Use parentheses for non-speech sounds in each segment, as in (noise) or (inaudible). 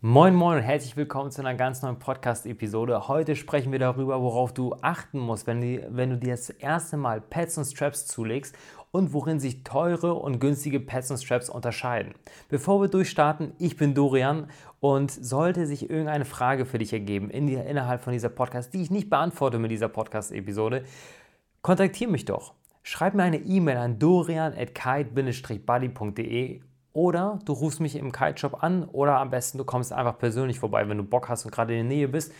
Moin Moin und herzlich willkommen zu einer ganz neuen Podcast-Episode. Heute sprechen wir darüber, worauf du achten musst, wenn, die, wenn du dir das erste Mal Pads und Straps zulegst und worin sich teure und günstige Pads und Straps unterscheiden. Bevor wir durchstarten, ich bin Dorian und sollte sich irgendeine Frage für dich ergeben in die, innerhalb von dieser Podcast, die ich nicht beantworte mit dieser Podcast-Episode, kontaktiere mich doch. Schreib mir eine E-Mail an dorian.kite-buddy.de oder du rufst mich im Kite-Shop an oder am besten du kommst einfach persönlich vorbei, wenn du Bock hast und gerade in der Nähe bist.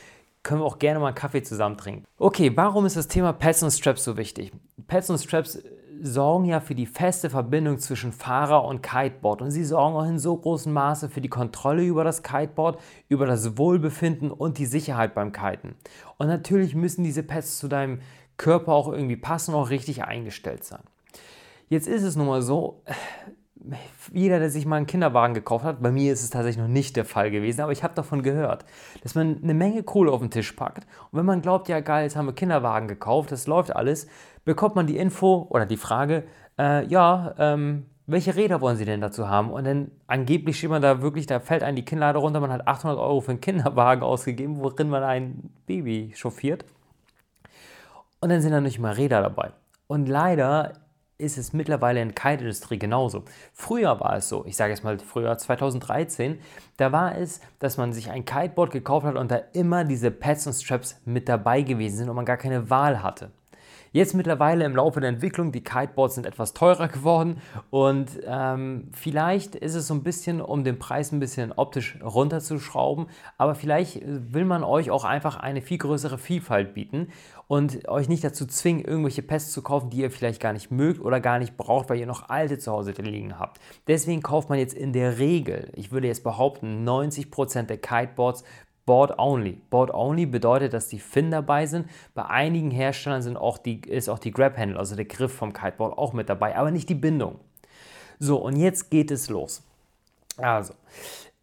Können wir auch gerne mal einen Kaffee zusammen trinken. Okay, warum ist das Thema Pads und Straps so wichtig? Pads und Straps sorgen ja für die feste Verbindung zwischen Fahrer und Kiteboard und sie sorgen auch in so großem Maße für die Kontrolle über das Kiteboard, über das Wohlbefinden und die Sicherheit beim Kiten. Und natürlich müssen diese Pads zu deinem Körper auch irgendwie passen und auch richtig eingestellt sein. Jetzt ist es nun mal so, jeder, der sich mal einen Kinderwagen gekauft hat, bei mir ist es tatsächlich noch nicht der Fall gewesen, aber ich habe davon gehört, dass man eine Menge Kohle auf den Tisch packt und wenn man glaubt, ja geil, jetzt haben wir Kinderwagen gekauft, das läuft alles, bekommt man die Info oder die Frage, äh, ja, ähm, welche Räder wollen Sie denn dazu haben? Und dann angeblich steht man da wirklich, da fällt einem die Kinnlade runter, man hat 800 Euro für einen Kinderwagen (laughs) ausgegeben, worin man ein Baby chauffiert. Und dann sind da nicht mal Räder dabei. Und leider ist es mittlerweile in der Kite-Industrie genauso. Früher war es so, ich sage jetzt mal früher 2013, da war es, dass man sich ein Kiteboard gekauft hat und da immer diese Pads und Straps mit dabei gewesen sind und man gar keine Wahl hatte. Jetzt mittlerweile im Laufe der Entwicklung, die Kiteboards sind etwas teurer geworden und ähm, vielleicht ist es so ein bisschen, um den Preis ein bisschen optisch runterzuschrauben, aber vielleicht will man euch auch einfach eine viel größere Vielfalt bieten und euch nicht dazu zwingen, irgendwelche Pests zu kaufen, die ihr vielleicht gar nicht mögt oder gar nicht braucht, weil ihr noch alte zu Hause liegen habt. Deswegen kauft man jetzt in der Regel, ich würde jetzt behaupten, 90% der Kiteboards Board Only. Board Only bedeutet, dass die Fin dabei sind. Bei einigen Herstellern sind auch die, ist auch die Grab Handle, also der Griff vom Kiteboard, auch mit dabei, aber nicht die Bindung. So, und jetzt geht es los. Also,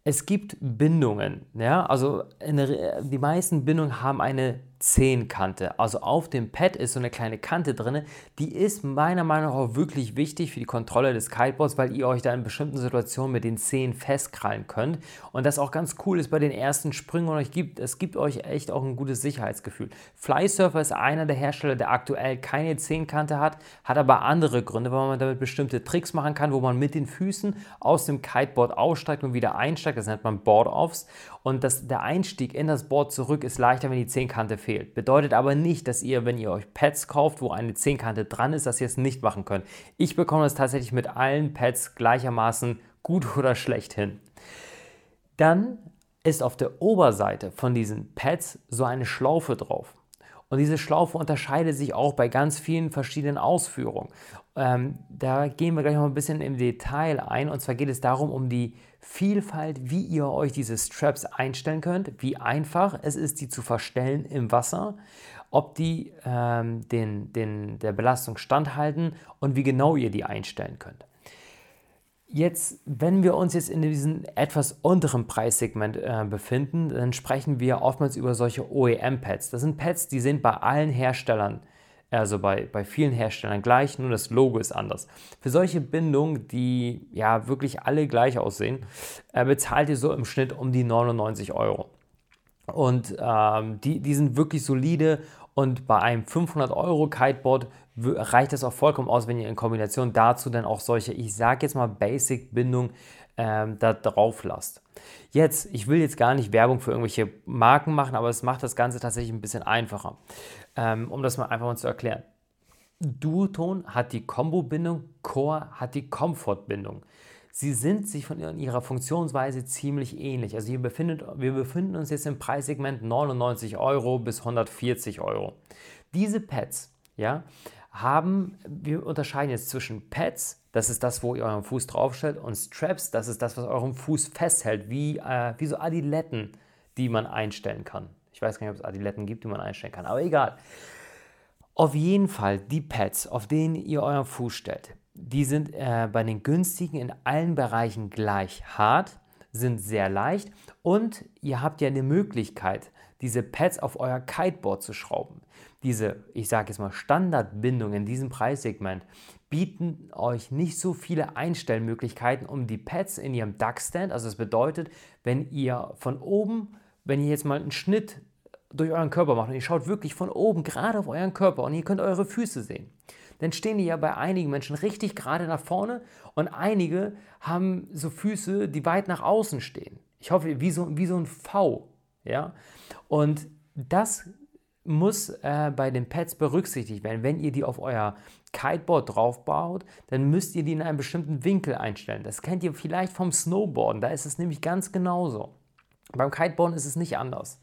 es gibt Bindungen. Ja? Also der, die meisten Bindungen haben eine Zehenkante. Also auf dem Pad ist so eine kleine Kante drin. Die ist meiner Meinung nach auch wirklich wichtig für die Kontrolle des Kiteboards, weil ihr euch da in bestimmten Situationen mit den Zehen festkrallen könnt. Und das auch ganz cool ist bei den ersten Sprüngen und euch gibt, es gibt euch echt auch ein gutes Sicherheitsgefühl. Flysurfer ist einer der Hersteller, der aktuell keine Zehenkante hat, hat aber andere Gründe, weil man damit bestimmte Tricks machen kann, wo man mit den Füßen aus dem Kiteboard aussteigt und wieder einsteigt. Das nennt man Board-Offs. Und das, der Einstieg in das Board zurück ist leichter, wenn die Zehenkante fehlt. Bedeutet aber nicht, dass ihr, wenn ihr euch Pads kauft, wo eine Zehnkante dran ist, dass ihr es nicht machen könnt. Ich bekomme das tatsächlich mit allen Pads gleichermaßen gut (laughs) oder schlecht hin. Dann ist auf der Oberseite von diesen Pads so eine Schlaufe drauf. Und diese Schlaufe unterscheidet sich auch bei ganz vielen verschiedenen Ausführungen. Ähm, da gehen wir gleich noch ein bisschen im Detail ein. Und zwar geht es darum, um die Vielfalt, wie ihr euch diese Straps einstellen könnt, wie einfach es ist, die zu verstellen im Wasser, ob die ähm, den, den, der Belastung standhalten und wie genau ihr die einstellen könnt. Jetzt, wenn wir uns jetzt in diesem etwas unteren Preissegment äh, befinden, dann sprechen wir oftmals über solche OEM-Pads. Das sind Pads, die sind bei allen Herstellern also bei, bei vielen Herstellern gleich, nur das Logo ist anders. Für solche Bindungen, die ja wirklich alle gleich aussehen, äh, bezahlt ihr so im Schnitt um die 99 Euro. Und ähm, die, die sind wirklich solide und bei einem 500 Euro Kiteboard reicht das auch vollkommen aus, wenn ihr in Kombination dazu dann auch solche, ich sage jetzt mal Basic-Bindungen ähm, da drauf lasst. Jetzt, ich will jetzt gar nicht Werbung für irgendwelche Marken machen, aber es macht das Ganze tatsächlich ein bisschen einfacher, ähm, um das mal einfach mal zu erklären. Duoton hat die Combo-Bindung, Core hat die Comfort-Bindung. Sie sind sich von ihrer Funktionsweise ziemlich ähnlich. Also wir, befindet, wir befinden uns jetzt im Preissegment 99 Euro bis 140 Euro. Diese Pads ja, haben, wir unterscheiden jetzt zwischen Pads, das ist das, wo ihr euren Fuß draufstellt, und Straps, das ist das, was euren Fuß festhält, wie, äh, wie so Adiletten, die man einstellen kann. Ich weiß gar nicht, ob es Adiletten gibt, die man einstellen kann, aber egal. Auf jeden Fall die Pads, auf denen ihr euren Fuß stellt, die sind äh, bei den günstigen in allen Bereichen gleich hart, sind sehr leicht und ihr habt ja eine Möglichkeit, diese Pads auf euer Kiteboard zu schrauben. Diese, ich sage jetzt mal, Standardbindung in diesem Preissegment, bieten euch nicht so viele Einstellmöglichkeiten, um die Pads in ihrem Duckstand, also das bedeutet, wenn ihr von oben, wenn ihr jetzt mal einen Schnitt durch euren Körper macht und ihr schaut wirklich von oben gerade auf euren Körper und ihr könnt eure Füße sehen, dann stehen die ja bei einigen Menschen richtig gerade nach vorne und einige haben so Füße, die weit nach außen stehen. Ich hoffe, wie so, wie so ein V. Ja? Und das muss äh, bei den Pads berücksichtigt werden. Wenn ihr die auf euer Kiteboard draufbaut, dann müsst ihr die in einem bestimmten Winkel einstellen. Das kennt ihr vielleicht vom Snowboarden, da ist es nämlich ganz genauso. Beim Kiteboarden ist es nicht anders.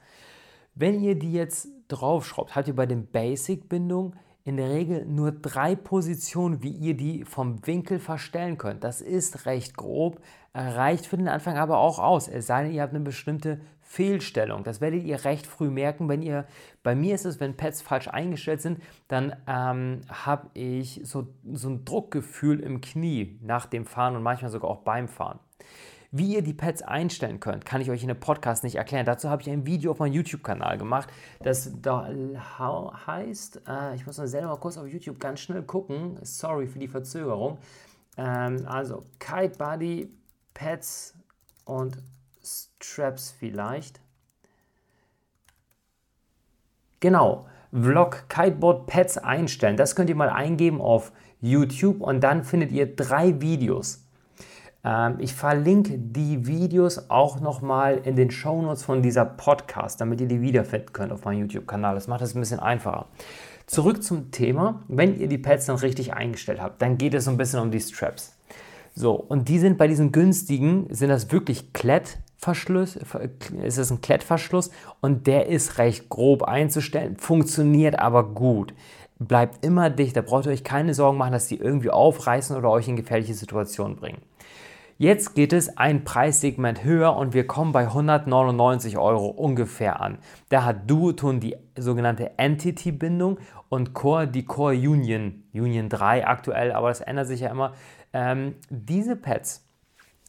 Wenn ihr die jetzt draufschraubt, habt ihr bei den Basic-Bindungen in der Regel nur drei Positionen, wie ihr die vom Winkel verstellen könnt. Das ist recht grob, reicht für den Anfang aber auch aus, es sei denn, ihr habt eine bestimmte Fehlstellung. Das werdet ihr recht früh merken, wenn ihr, bei mir ist es, wenn Pads falsch eingestellt sind, dann ähm, habe ich so, so ein Druckgefühl im Knie nach dem Fahren und manchmal sogar auch beim Fahren. Wie ihr die Pads einstellen könnt, kann ich euch in einem Podcast nicht erklären. Dazu habe ich ein Video auf meinem YouTube-Kanal gemacht, das da heißt, äh, ich muss mal selber mal kurz auf YouTube ganz schnell gucken, sorry für die Verzögerung. Ähm, also Kite Body, Pads und Straps vielleicht. Genau, Vlog Kiteboard Pads einstellen. Das könnt ihr mal eingeben auf YouTube und dann findet ihr drei Videos. Ähm, ich verlinke die Videos auch nochmal in den Shownotes von dieser Podcast, damit ihr die wiederfinden könnt auf meinem YouTube-Kanal. Das macht es ein bisschen einfacher. Zurück zum Thema. Wenn ihr die Pads dann richtig eingestellt habt, dann geht es so ein bisschen um die Straps. So, und die sind bei diesen günstigen, sind das wirklich Klettverschluss, ist es ein Klettverschluss und der ist recht grob einzustellen, funktioniert aber gut. Bleibt immer dicht, da braucht ihr euch keine Sorgen machen, dass die irgendwie aufreißen oder euch in gefährliche Situationen bringen. Jetzt geht es ein Preissegment höher und wir kommen bei 199 Euro ungefähr an. Da hat Duotone die sogenannte Entity-Bindung und Core die Core Union, Union 3 aktuell, aber das ändert sich ja immer. Ähm, diese Pads,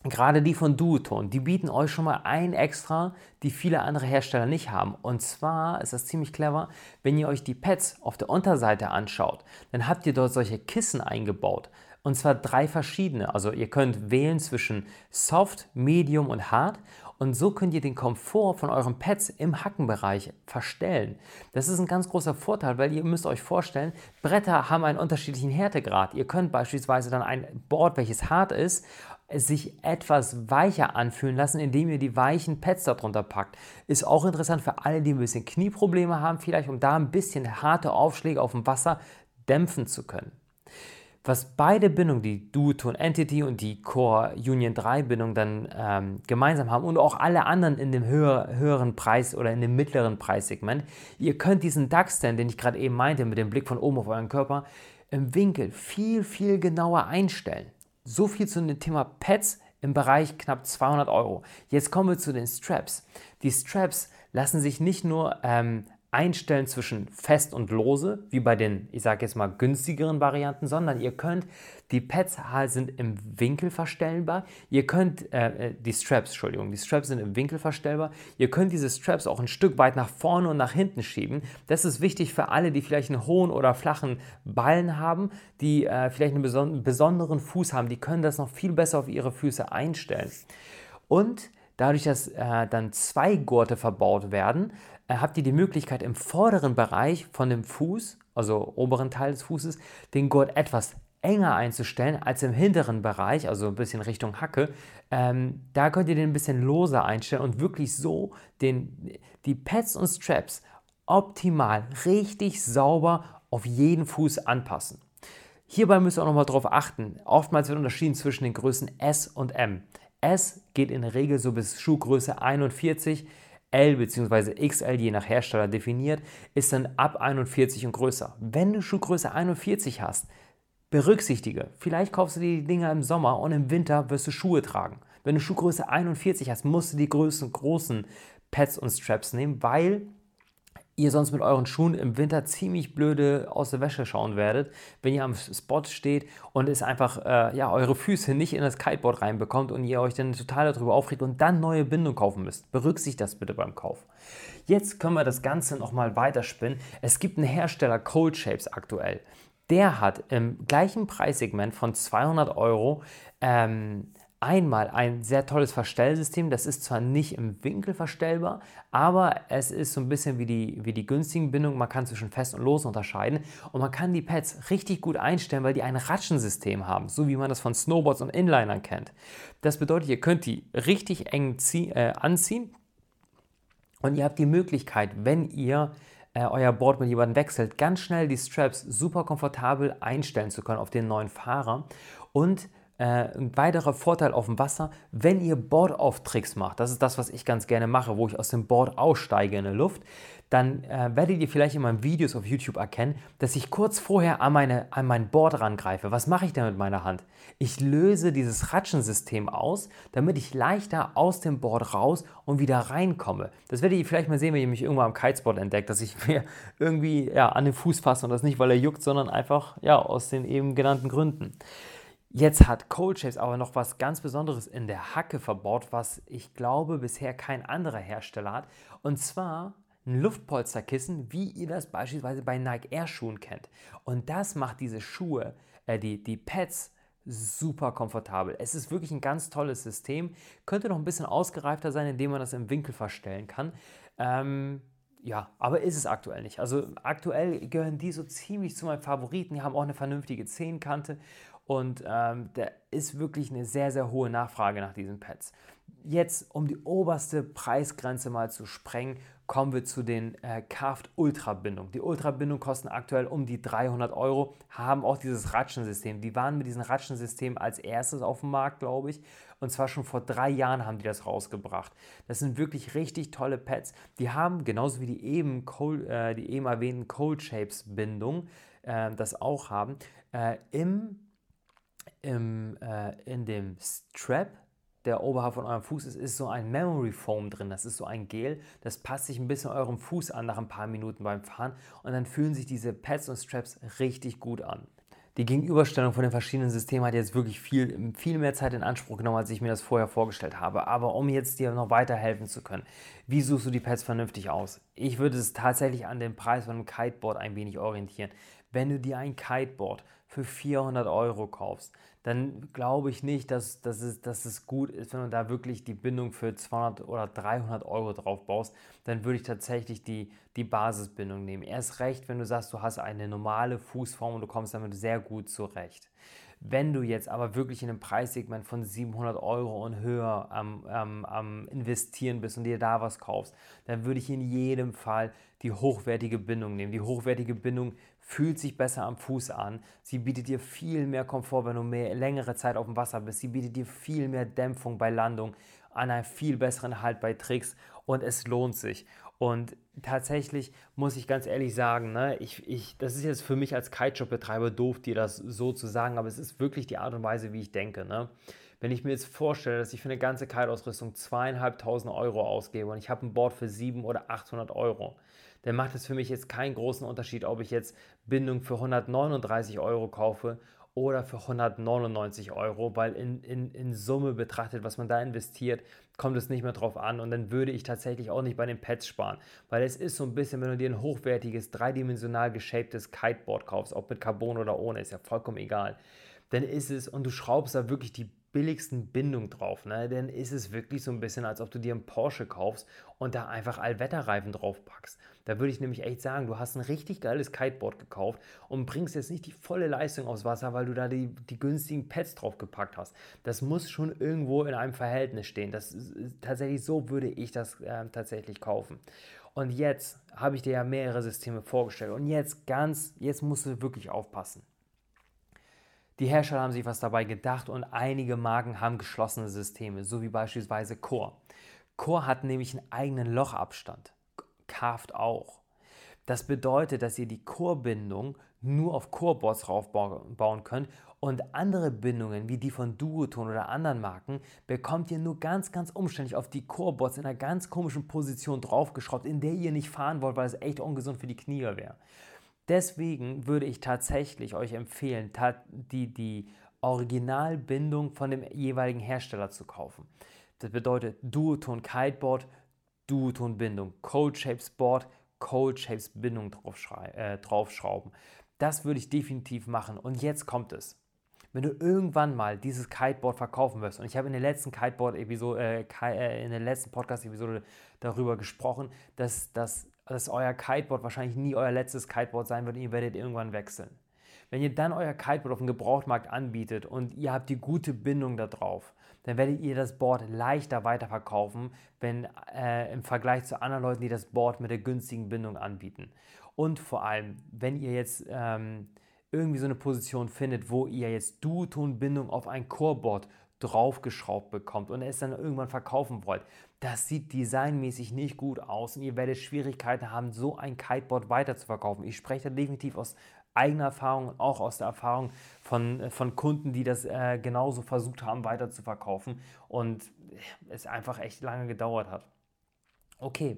gerade die von Duotone, die bieten euch schon mal ein extra, die viele andere Hersteller nicht haben. Und zwar ist das ziemlich clever, wenn ihr euch die Pads auf der Unterseite anschaut, dann habt ihr dort solche Kissen eingebaut. Und zwar drei verschiedene. Also ihr könnt wählen zwischen Soft, Medium und Hard. Und so könnt ihr den Komfort von euren Pads im Hackenbereich verstellen. Das ist ein ganz großer Vorteil, weil ihr müsst euch vorstellen, Bretter haben einen unterschiedlichen Härtegrad. Ihr könnt beispielsweise dann ein Board, welches hart ist, sich etwas weicher anfühlen lassen, indem ihr die weichen Pads darunter packt. Ist auch interessant für alle, die ein bisschen Knieprobleme haben, vielleicht um da ein bisschen harte Aufschläge auf dem Wasser dämpfen zu können. Was beide Bindungen, die Duotone Entity und die Core Union 3 Bindung dann ähm, gemeinsam haben und auch alle anderen in dem höher, höheren Preis oder in dem mittleren Preissegment, ihr könnt diesen DAX-Stand, den ich gerade eben meinte, mit dem Blick von oben auf euren Körper, im Winkel viel, viel genauer einstellen. So viel zu dem Thema Pads im Bereich knapp 200 Euro. Jetzt kommen wir zu den Straps. Die Straps lassen sich nicht nur ähm, einstellen zwischen fest und lose, wie bei den, ich sage jetzt mal, günstigeren Varianten, sondern ihr könnt, die Pads sind im Winkel verstellbar, ihr könnt, äh, äh, die Straps, Entschuldigung, die Straps sind im Winkel verstellbar, ihr könnt diese Straps auch ein Stück weit nach vorne und nach hinten schieben. Das ist wichtig für alle, die vielleicht einen hohen oder flachen Ballen haben, die äh, vielleicht einen beson besonderen Fuß haben, die können das noch viel besser auf ihre Füße einstellen. Und dadurch, dass äh, dann zwei Gurte verbaut werden, habt ihr die Möglichkeit im vorderen Bereich von dem Fuß, also oberen Teil des Fußes, den Gurt etwas enger einzustellen als im hinteren Bereich, also ein bisschen Richtung Hacke. Ähm, da könnt ihr den ein bisschen loser einstellen und wirklich so den, die Pads und Straps optimal, richtig sauber auf jeden Fuß anpassen. Hierbei müsst ihr auch nochmal darauf achten. Oftmals wird unterschieden zwischen den Größen S und M. S geht in der Regel so bis Schuhgröße 41. L bzw. XL je nach Hersteller definiert, ist dann ab 41 und größer. Wenn du Schuhgröße 41 hast, berücksichtige, vielleicht kaufst du die Dinger im Sommer und im Winter wirst du Schuhe tragen. Wenn du Schuhgröße 41 hast, musst du die größten, großen Pads und Straps nehmen, weil ihr sonst mit euren Schuhen im Winter ziemlich blöde aus der Wäsche schauen werdet, wenn ihr am Spot steht und es einfach äh, ja, eure Füße nicht in das Kiteboard reinbekommt und ihr euch dann total darüber aufregt und dann neue Bindung kaufen müsst. Berücksichtigt das bitte beim Kauf. Jetzt können wir das Ganze nochmal weiterspinnen. Es gibt einen Hersteller Cold Shapes aktuell. der hat im gleichen Preissegment von 200 Euro ähm, einmal ein sehr tolles Verstellsystem. Das ist zwar nicht im Winkel verstellbar, aber es ist so ein bisschen wie die, wie die günstigen Bindungen. Man kann zwischen fest und los unterscheiden und man kann die Pads richtig gut einstellen, weil die ein Ratschensystem haben, so wie man das von Snowboards und Inlinern kennt. Das bedeutet, ihr könnt die richtig eng äh, anziehen und ihr habt die Möglichkeit, wenn ihr äh, euer Board mit jemandem wechselt, ganz schnell die Straps super komfortabel einstellen zu können auf den neuen Fahrer und ein weiterer Vorteil auf dem Wasser, wenn ihr Board-Off-Tricks macht, das ist das, was ich ganz gerne mache, wo ich aus dem Board aussteige in der Luft, dann äh, werdet ihr vielleicht in meinen Videos auf YouTube erkennen, dass ich kurz vorher an, meine, an mein Board rangreife. Was mache ich denn mit meiner Hand? Ich löse dieses Ratschensystem aus, damit ich leichter aus dem Board raus und wieder reinkomme. Das werdet ihr vielleicht mal sehen, wenn ihr mich irgendwann am Kitespot entdeckt, dass ich (laughs) mir irgendwie ja, an den Fuß fasse und das nicht, weil er juckt, sondern einfach ja, aus den eben genannten Gründen. Jetzt hat Cold Chase aber noch was ganz Besonderes in der Hacke verbaut, was ich glaube bisher kein anderer Hersteller hat. Und zwar ein Luftpolsterkissen, wie ihr das beispielsweise bei Nike Air Schuhen kennt. Und das macht diese Schuhe, äh, die, die Pads, super komfortabel. Es ist wirklich ein ganz tolles System. Könnte noch ein bisschen ausgereifter sein, indem man das im Winkel verstellen kann. Ähm, ja, aber ist es aktuell nicht. Also aktuell gehören die so ziemlich zu meinen Favoriten. Die haben auch eine vernünftige Zehnkante und ähm, da ist wirklich eine sehr, sehr hohe Nachfrage nach diesen Pads. Jetzt, um die oberste Preisgrenze mal zu sprengen, kommen wir zu den äh, Carved Ultra Bindungen. Die Ultra Bindungen kosten aktuell um die 300 Euro, haben auch dieses Ratschensystem. Die waren mit diesem Ratschensystem als erstes auf dem Markt, glaube ich. Und zwar schon vor drei Jahren haben die das rausgebracht. Das sind wirklich richtig tolle Pads. Die haben, genauso wie die eben, Cold, äh, die eben erwähnten Cold Shapes Bindungen, äh, das auch haben, äh, im im, äh, in dem Strap, der oberhalb von eurem Fuß ist, ist so ein Memory Foam drin. Das ist so ein Gel, das passt sich ein bisschen eurem Fuß an nach ein paar Minuten beim Fahren und dann fühlen sich diese Pads und Straps richtig gut an. Die Gegenüberstellung von den verschiedenen Systemen hat jetzt wirklich viel, viel mehr Zeit in Anspruch genommen, als ich mir das vorher vorgestellt habe. Aber um jetzt dir noch weiterhelfen zu können, wie suchst du die Pads vernünftig aus? Ich würde es tatsächlich an dem Preis von einem Kiteboard ein wenig orientieren. Wenn du dir ein Kiteboard für 400 Euro kaufst, dann glaube ich nicht, dass, dass, es, dass es gut ist, wenn du da wirklich die Bindung für 200 oder 300 Euro drauf baust. Dann würde ich tatsächlich die, die Basisbindung nehmen. Erst recht, wenn du sagst, du hast eine normale Fußform und du kommst damit sehr gut zurecht. Wenn du jetzt aber wirklich in einem Preissegment von 700 Euro und höher am, am, am Investieren bist und dir da was kaufst, dann würde ich in jedem Fall die hochwertige Bindung nehmen. Die hochwertige Bindung fühlt sich besser am Fuß an. Sie bietet dir viel mehr Komfort, wenn du mehr, längere Zeit auf dem Wasser bist. Sie bietet dir viel mehr Dämpfung bei Landung, an einem viel besseren Halt bei Tricks und es lohnt sich. Und tatsächlich muss ich ganz ehrlich sagen, ne, ich, ich, das ist jetzt für mich als Kiteshop-Betreiber doof, dir das so zu sagen, aber es ist wirklich die Art und Weise, wie ich denke. Ne? Wenn ich mir jetzt vorstelle, dass ich für eine ganze Kite-Ausrüstung zweieinhalbtausend Euro ausgebe und ich habe ein Board für 700 oder 800 Euro, dann macht es für mich jetzt keinen großen Unterschied, ob ich jetzt Bindung für 139 Euro kaufe oder für 199 Euro, weil in, in, in Summe betrachtet, was man da investiert, kommt es nicht mehr drauf an und dann würde ich tatsächlich auch nicht bei den Pads sparen, weil es ist so ein bisschen, wenn du dir ein hochwertiges, dreidimensional geshaptes Kiteboard kaufst, ob mit Carbon oder ohne, ist ja vollkommen egal, dann ist es und du schraubst da wirklich die billigsten Bindung drauf, ne? dann ist es wirklich so ein bisschen, als ob du dir einen Porsche kaufst und da einfach Allwetterreifen drauf packst. Da würde ich nämlich echt sagen, du hast ein richtig geiles Kiteboard gekauft und bringst jetzt nicht die volle Leistung aufs Wasser, weil du da die, die günstigen Pads drauf gepackt hast. Das muss schon irgendwo in einem Verhältnis stehen. Das ist, tatsächlich so würde ich das äh, tatsächlich kaufen. Und jetzt habe ich dir ja mehrere Systeme vorgestellt und jetzt ganz, jetzt musst du wirklich aufpassen. Die Hersteller haben sich was dabei gedacht und einige Marken haben geschlossene Systeme, so wie beispielsweise Core. Core hat nämlich einen eigenen Lochabstand, Carved auch. Das bedeutet, dass ihr die Core-Bindung nur auf Core-Boards raufbauen könnt und andere Bindungen wie die von Duoton oder anderen Marken bekommt ihr nur ganz, ganz umständlich auf die Core-Boards in einer ganz komischen Position draufgeschraubt, in der ihr nicht fahren wollt, weil es echt ungesund für die Knie wäre. Deswegen würde ich tatsächlich euch empfehlen, die, die Originalbindung von dem jeweiligen Hersteller zu kaufen. Das bedeutet Duoton Kiteboard, Duoton Bindung, Cold Shapes Board, Cold Shapes Bindung draufschrauben. Das würde ich definitiv machen. Und jetzt kommt es. Wenn du irgendwann mal dieses Kiteboard verkaufen wirst, und ich habe in der letzten Kiteboard-Episode, äh, äh, in der letzten Podcast-Episode darüber gesprochen, dass, dass, dass euer Kiteboard wahrscheinlich nie euer letztes Kiteboard sein wird und ihr werdet irgendwann wechseln. Wenn ihr dann euer Kiteboard auf dem Gebrauchtmarkt anbietet und ihr habt die gute Bindung da drauf, dann werdet ihr das Board leichter weiterverkaufen, wenn äh, im Vergleich zu anderen Leuten, die das Board mit der günstigen Bindung anbieten. Und vor allem, wenn ihr jetzt ähm, irgendwie so eine Position findet, wo ihr jetzt Duoton-Bindung auf ein Core-Board draufgeschraubt bekommt und es dann irgendwann verkaufen wollt. Das sieht designmäßig nicht gut aus und ihr werdet Schwierigkeiten haben, so ein Kiteboard weiter zu verkaufen. Ich spreche da definitiv aus eigener Erfahrung und auch aus der Erfahrung von, von Kunden, die das äh, genauso versucht haben weiter zu verkaufen und es einfach echt lange gedauert hat. Okay,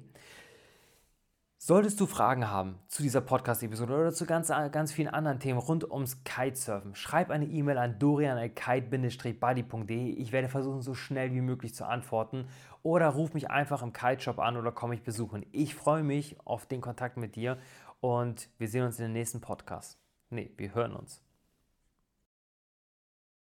Solltest du Fragen haben zu dieser Podcast-Episode oder zu ganz, ganz vielen anderen Themen rund ums Kitesurfen, schreib eine E-Mail an dorian.kite-buddy.de. Ich werde versuchen, so schnell wie möglich zu antworten. Oder ruf mich einfach im Kiteshop an oder komm mich besuchen. Ich freue mich auf den Kontakt mit dir und wir sehen uns in den nächsten Podcast. Nee, wir hören uns.